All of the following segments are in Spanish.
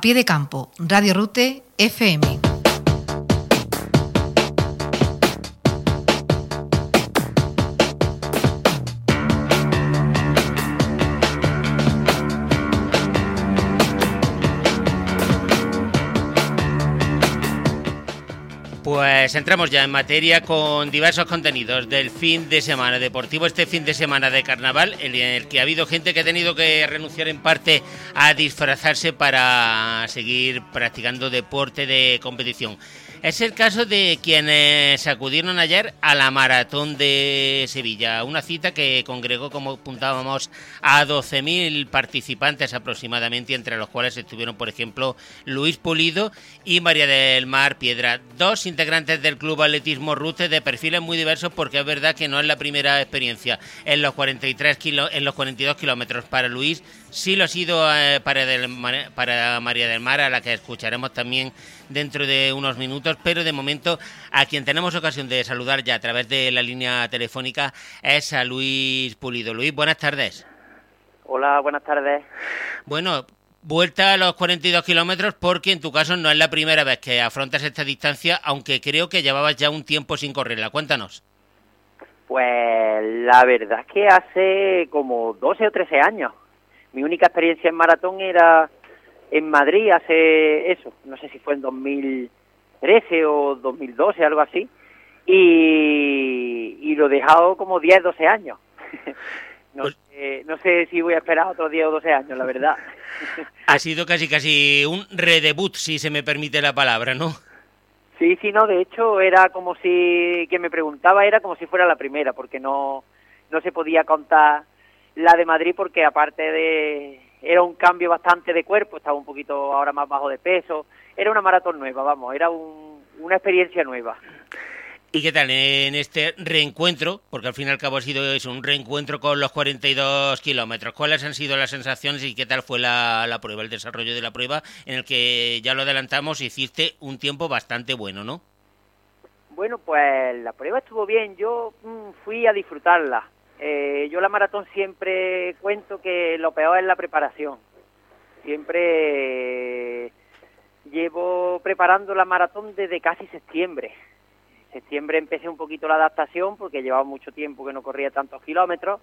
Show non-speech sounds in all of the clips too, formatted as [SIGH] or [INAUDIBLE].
Pie de campo, Radio Rute, FM. Pues entramos ya en materia con diversos contenidos del fin de semana deportivo, este fin de semana de carnaval, en el que ha habido gente que ha tenido que renunciar en parte a disfrazarse para seguir practicando deporte de competición. Es el caso de quienes acudieron ayer a la maratón de Sevilla, una cita que congregó, como apuntábamos, a 12.000 participantes aproximadamente, entre los cuales estuvieron, por ejemplo, Luis Pulido y María del Mar Piedra, dos integrantes del Club Atletismo Rute de perfiles muy diversos, porque es verdad que no es la primera experiencia en los 43 en los 42 kilómetros para Luis, sí lo ha sido eh, para, para María del Mar, a la que escucharemos también dentro de unos minutos, pero de momento a quien tenemos ocasión de saludar ya a través de la línea telefónica es a Luis Pulido. Luis, buenas tardes. Hola, buenas tardes. Bueno, vuelta a los 42 kilómetros porque en tu caso no es la primera vez que afrontas esta distancia, aunque creo que llevabas ya un tiempo sin correrla. Cuéntanos. Pues la verdad es que hace como 12 o 13 años. Mi única experiencia en maratón era en Madrid hace eso, no sé si fue en 2013 o 2012, algo así, y, y lo he dejado como 10, 12 años. [LAUGHS] no, pues sé, no sé si voy a esperar otros 10 o 12 años, la verdad. [LAUGHS] ha sido casi casi un redebut, si se me permite la palabra, ¿no? Sí, sí, no, de hecho era como si, que me preguntaba era como si fuera la primera, porque no, no se podía contar la de Madrid porque aparte de era un cambio bastante de cuerpo, estaba un poquito ahora más bajo de peso, era una maratón nueva, vamos, era una experiencia nueva. ¿Y qué tal en este reencuentro? Porque al fin y al cabo ha sido eso, un reencuentro con los 42 kilómetros. ¿Cuáles han sido las sensaciones y qué tal fue la, la, prueba, el desarrollo de la prueba, en el que ya lo adelantamos, hiciste un tiempo bastante bueno, ¿no? Bueno, pues la prueba estuvo bien. Yo mm, fui a disfrutarla. Eh, yo la maratón siempre cuento que lo peor es la preparación. Siempre llevo preparando la maratón desde casi septiembre. septiembre empecé un poquito la adaptación porque llevaba mucho tiempo que no corría tantos kilómetros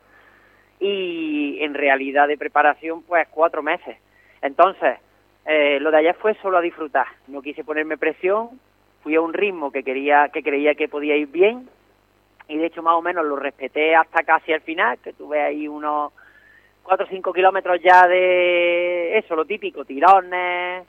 y en realidad de preparación pues cuatro meses. Entonces, eh, lo de ayer fue solo a disfrutar. No quise ponerme presión, fui a un ritmo que quería, que creía que podía ir bien y de hecho más o menos lo respeté hasta casi el final, que tuve ahí unos 4 o 5 kilómetros ya de eso, lo típico, tirones,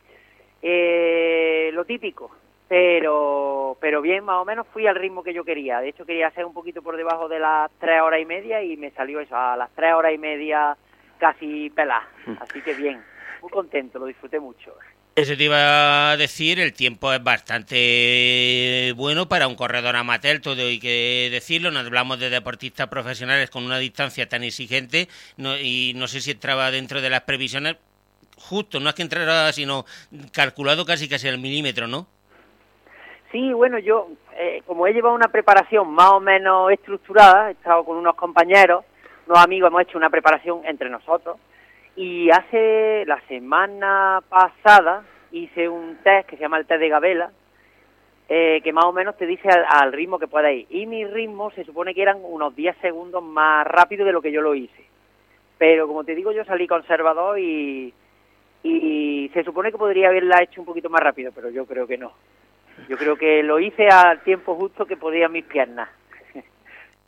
eh, lo típico, pero pero bien, más o menos fui al ritmo que yo quería, de hecho quería hacer un poquito por debajo de las 3 horas y media y me salió eso, a las 3 horas y media casi pelá, hmm. así que bien, muy contento, lo disfruté mucho. Eso te iba a decir, el tiempo es bastante bueno para un corredor amateur, todo hay que decirlo, no hablamos de deportistas profesionales con una distancia tan exigente y no sé si entraba dentro de las previsiones, justo, no es que entrara, sino calculado casi casi al milímetro, ¿no? Sí, bueno, yo, eh, como he llevado una preparación más o menos estructurada, he estado con unos compañeros, unos amigos, hemos hecho una preparación entre nosotros, y hace la semana pasada hice un test que se llama el test de Gabela, eh, que más o menos te dice al, ritmo que pueda ir. Y mi ritmo se supone que eran unos 10 segundos más rápido de lo que yo lo hice. Pero como te digo, yo salí conservador y, y se supone que podría haberla hecho un poquito más rápido, pero yo creo que no. Yo creo que lo hice al tiempo justo que podían mis piernas.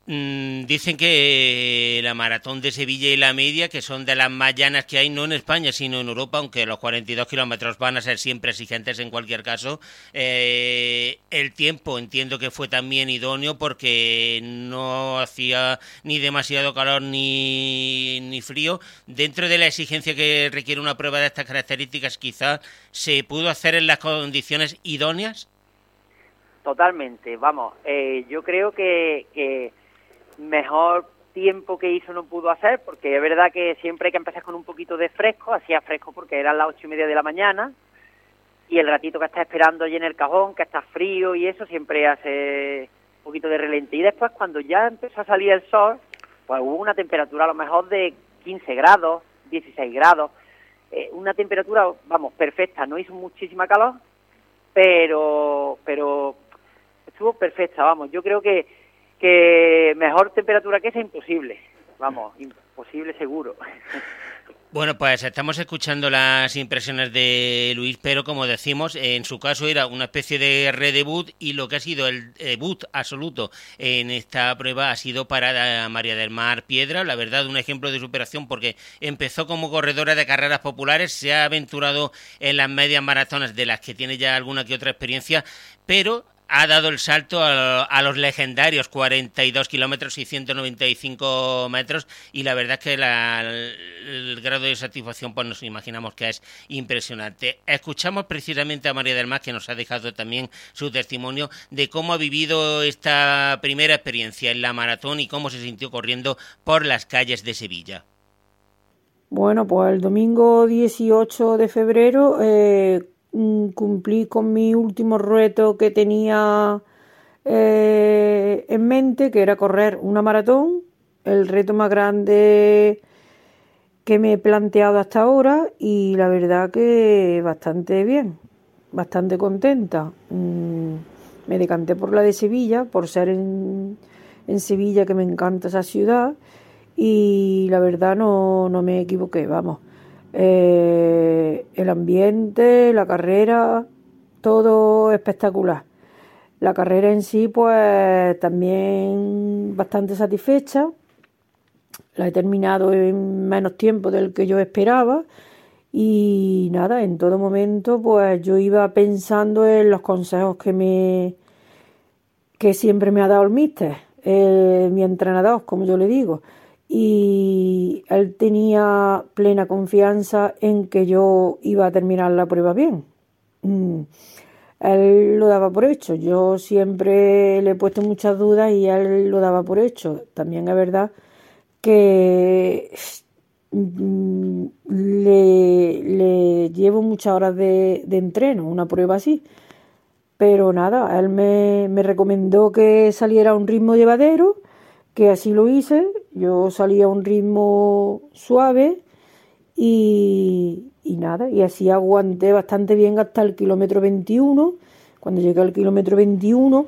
Mm, dicen que la maratón de Sevilla y la media, que son de las más llanas que hay, no en España, sino en Europa, aunque los 42 kilómetros van a ser siempre exigentes en cualquier caso, eh, el tiempo entiendo que fue también idóneo porque no hacía ni demasiado calor ni, frío. Dentro de la exigencia que requiere una prueba de estas características, quizás se pudo hacer en las condiciones idóneas. Totalmente, vamos, eh, yo creo que mejor tiempo que hizo no pudo hacer, porque es verdad que siempre hay que empezar con un poquito de fresco, hacía fresco porque eran las ocho y media de la mañana, y el ratito que está esperando allí en el cajón, que está frío y eso, siempre hace un poquito de relente. Y después cuando ya empezó a salir el sol, pues hubo una temperatura a lo mejor de 15 grados, 16 grados, eh, una temperatura, vamos, perfecta, no hizo muchísima calor, pero, pero estuvo perfecta, vamos, yo creo que, que mejor temperatura que esa imposible, vamos, imposible seguro. [LAUGHS] Bueno, pues estamos escuchando las impresiones de Luis, pero como decimos, en su caso era una especie de redebut y lo que ha sido el debut absoluto en esta prueba ha sido para María del Mar Piedra, la verdad un ejemplo de superación porque empezó como corredora de carreras populares, se ha aventurado en las medias maratonas de las que tiene ya alguna que otra experiencia, pero ha dado el salto a, los legendarios 42 kilómetros y 195 metros y la verdad es que el, grado de satisfacción pues nos imaginamos que es impresionante. Escuchamos precisamente a María del Mar que nos ha dejado también su testimonio de cómo ha vivido esta primera experiencia en la maratón y cómo se sintió corriendo por las calles de Sevilla. Bueno, pues el domingo 18 de febrero eh, cumplí con mi último reto que tenía eh, en mente, que era correr una maratón, el reto más grande que me he planteado hasta ahora y la verdad que bastante bien, bastante contenta. Mm, me decanté por la de Sevilla, por ser en, en Sevilla que me encanta esa ciudad y la verdad no, no me equivoqué, vamos. Eh, ambiente, la carrera, todo espectacular. La carrera en sí, pues también bastante satisfecha. La he terminado en menos tiempo del que yo esperaba. Y nada, en todo momento, pues yo iba pensando en los consejos que me que siempre me ha dado el míster, eh, mi entrenador, como yo le digo y él tenía plena confianza en que yo iba a terminar la prueba bien. Mm. Él lo daba por hecho. Yo siempre le he puesto muchas dudas y él lo daba por hecho. También es verdad que mm, le, llevo muchas horas de, entreno, una prueba así. Pero nada, él me, me recomendó que saliera a un ritmo llevadero que así lo hice, yo salí a un ritmo suave y, nada, y así aguanté bastante bien hasta el kilómetro 21. Cuando llegué al kilómetro 21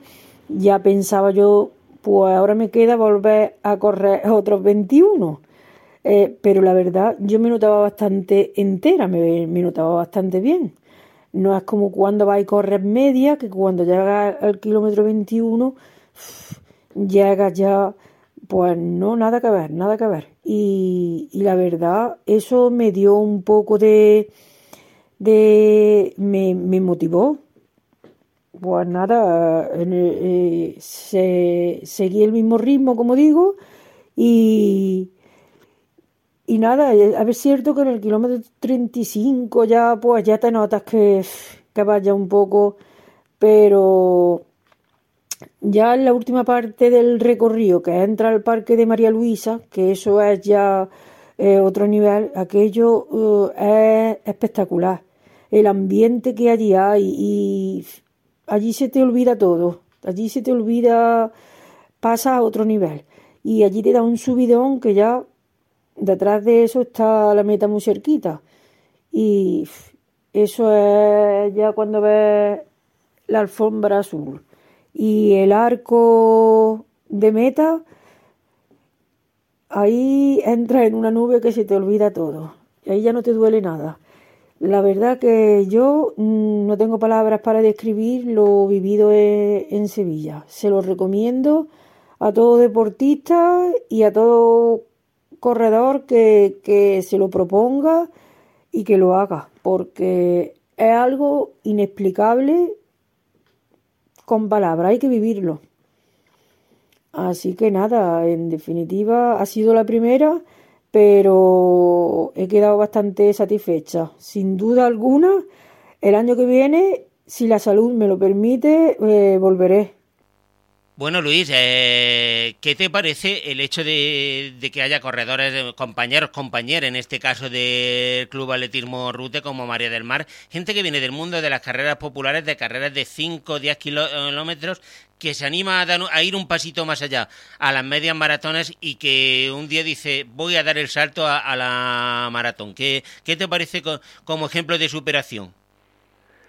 ya pensaba yo, pues ahora me queda volver a correr [LAUGHS] otros 21. Eh, pero la verdad yo me notaba bastante entera, me, me notaba bastante bien. No es como cuando vais a correr media, que cuando llegas al kilómetro 21 llegas ya pues no, nada que ver, nada que ver. Y, la verdad, eso me dio un poco de... de me, motivó. Pues nada, eh, seguí el mismo ritmo, como digo, y, y nada, eh, a ver, es cierto que en el kilómetro 35 ya, pues ya te notas que, que vaya un poco, pero ya en la última parte del recorrido, que entra al Parque de María Luisa, que eso es ya eh, otro nivel, aquello eh, es espectacular. El ambiente que allí hay y allí se te olvida todo, allí se te olvida, pasa a otro nivel. Y allí te da un subidón que ya detrás de eso está la meta muy cerquita. Y eso es ya cuando ves la alfombra azul y el arco de meta, ahí entra en una nube que se te olvida todo. Y ahí ya no te duele nada. La verdad que yo mm, no tengo palabras para describir lo vivido e, en Sevilla. Se lo recomiendo a todo deportista y a todo corredor que, que se lo proponga y que lo haga, porque es algo inexplicable con palabras, hay que vivirlo. Así que nada, en definitiva ha sido la primera, pero he quedado bastante satisfecha. Sin duda alguna, el año que viene, si la salud me lo permite, eh, volveré. Bueno, Luis, eh, ¿qué te parece el hecho de, que haya corredores, compañeros, compañeras, en este caso del Club Atletismo Rute como María del Mar, gente que viene del mundo de las carreras populares, de carreras de 5 o 10 kilómetros, que se anima a, a, ir un pasito más allá, a las medias maratones y que un día dice, voy a dar el salto a, la maratón? ¿Qué, ¿Qué, te parece como ejemplo de superación?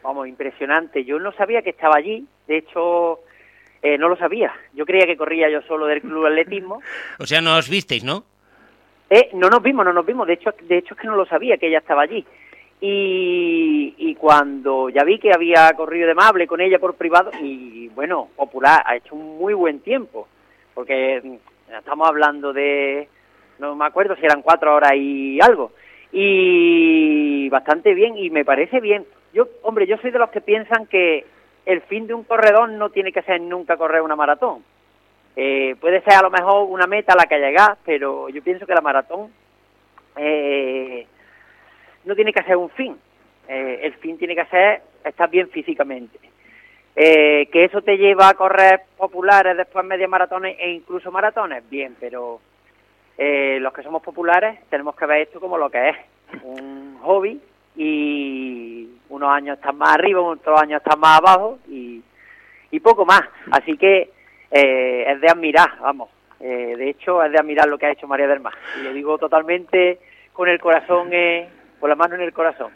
Vamos, impresionante. Yo no sabía que estaba allí, de hecho eh, no lo sabía. Yo creía que corría yo solo del club atletismo. [LAUGHS] o sea, no os visteis, ¿no? Eh, no nos vimos, no nos vimos. De hecho, de hecho es que no lo sabía que ella estaba allí. Y, y cuando ya vi que había corrido de Mable con ella por privado, y bueno, popular, ha hecho un muy buen tiempo, porque mm, estamos hablando de, no me acuerdo si eran cuatro horas y algo, y bastante bien, y me parece bien. Yo, hombre, yo soy de los que piensan que el fin de un corredor no tiene que ser nunca correr una maratón. Eh, puede ser a lo mejor una meta a la que llegar, pero yo pienso que la maratón eh, no tiene que ser un fin. Eh, el fin tiene que ser estar bien físicamente. que eso te lleva a correr populares, después media maratones e incluso maratones, bien, pero los que somos populares tenemos que ver esto como lo que es, un hobby y unos años están más arriba, otros años están más abajo y, y poco más. Así que eh, es de admirar, vamos. Eh, de hecho, es de admirar lo que ha hecho María del Mar. Y lo digo totalmente con el corazón, eh, con la mano en el corazón.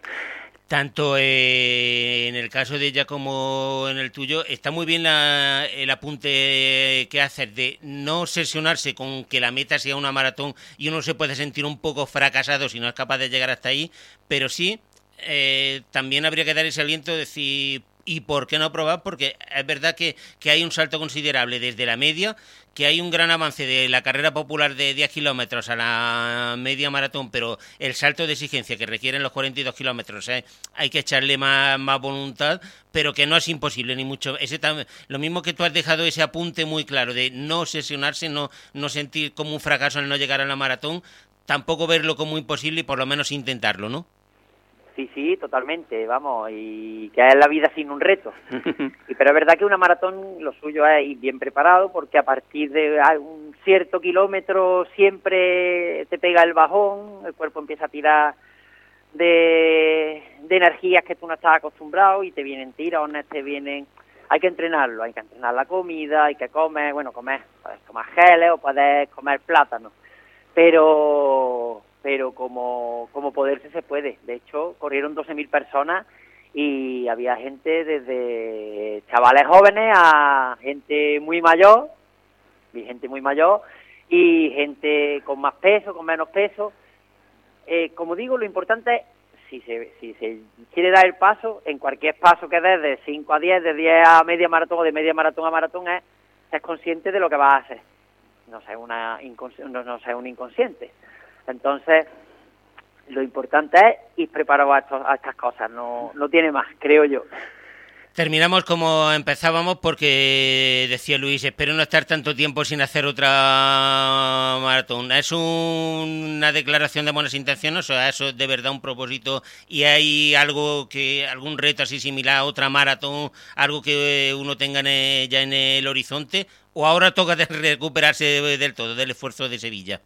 Tanto en el caso de ella como en el tuyo, está muy bien el apunte que haces de no obsesionarse con que la meta sea una maratón y uno se puede sentir un poco fracasado si no es capaz de llegar hasta ahí, pero sí eh, también habría que dar ese aliento de decir, ¿y por qué no probar? Porque es verdad que, hay un salto considerable desde la media, que hay un gran avance de la carrera popular de 10 kilómetros a la media maratón, pero el salto de exigencia que requieren los 42 kilómetros, eh, hay que echarle más, más, voluntad, pero que no es imposible, ni mucho. Ese lo mismo que tú has dejado ese apunte muy claro de no obsesionarse, no, no sentir como un fracaso al no llegar a la maratón, tampoco verlo como imposible y por lo menos intentarlo, ¿no? Sí, sí, totalmente, vamos, y que es la vida sin un reto. [LAUGHS] y, pero es verdad que una maratón lo suyo es ir bien preparado porque a partir de un cierto kilómetro siempre te pega el bajón, el cuerpo empieza a tirar de, de energías que tú no estás acostumbrado y te vienen tirones, te vienen... Hay que entrenarlo, hay que entrenar la comida, hay que comer, bueno, comer, puedes comer geles o puedes comer plátano, pero pero como, como poderse se puede. De hecho, corrieron 12.000 personas y había gente desde chavales jóvenes a gente muy mayor, y gente muy mayor, y gente con más peso, con menos peso. Eh, como digo, lo importante es, si se, si se quiere dar el paso, en cualquier paso que des, de 5 a 10, de 10 a media maratón o de media maratón a maratón, es ser consciente de lo que vas a hacer. No ser, una no, no ser un inconsciente. Entonces, lo importante es ir preparado a, estas cosas, no, no tiene más, creo yo. Terminamos como empezábamos porque decía Luis, espero no estar tanto tiempo sin hacer otra maratón. ¿Es una declaración de buenas intenciones o es eso de verdad un propósito y hay algo que algún reto así similar a otra maratón, algo que uno tenga ya en el horizonte o ahora toca recuperarse del todo del esfuerzo de Sevilla?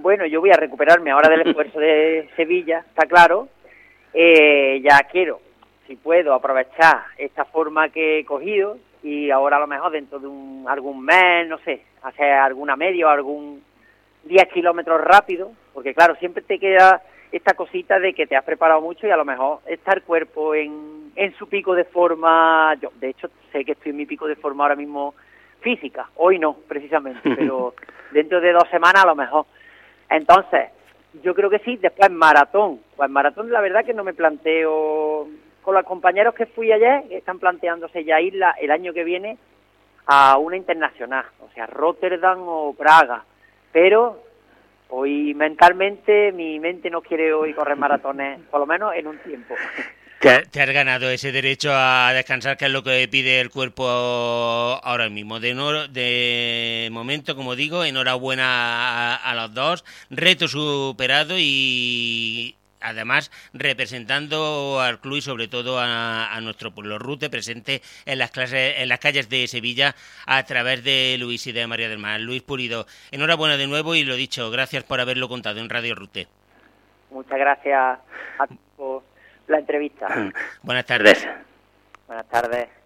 Bueno, yo voy a recuperarme ahora del esfuerzo de [LAUGHS] Sevilla, está claro. Eh, ya quiero, si puedo, aprovechar esta forma que he cogido y ahora a lo mejor dentro de un, algún mes, no sé, hacer alguna media o algún 10 kilómetros rápido, porque claro, siempre te queda esta cosita de que te has preparado mucho y a lo mejor está el cuerpo en, en su pico de forma, yo de hecho sé que estoy en mi pico de forma ahora mismo física, hoy no precisamente, [LAUGHS] pero dentro de dos semanas a lo mejor. Entonces, yo creo que sí, después maratón. Pues maratón la verdad que no me planteo, con los compañeros que fui ayer, están planteándose ya ir el año que viene a una internacional, o sea, Rotterdam o Praga. Pero hoy mentalmente mi mente no quiere hoy correr maratones, por lo menos en un tiempo. [LAUGHS] Te, has ganado ese derecho a descansar, que es lo que pide el cuerpo ahora mismo. De, de momento, como digo, enhorabuena a, los dos. Reto superado y además representando al club y sobre todo a, nuestro pueblo Rute presente en las clases en las calles de Sevilla a través de Luis y de María del Mar. Luis Pulido, enhorabuena de nuevo y lo dicho, gracias por haberlo contado en Radio Rute. Muchas gracias a la entrevista. Buenas tardes. Buenas tardes.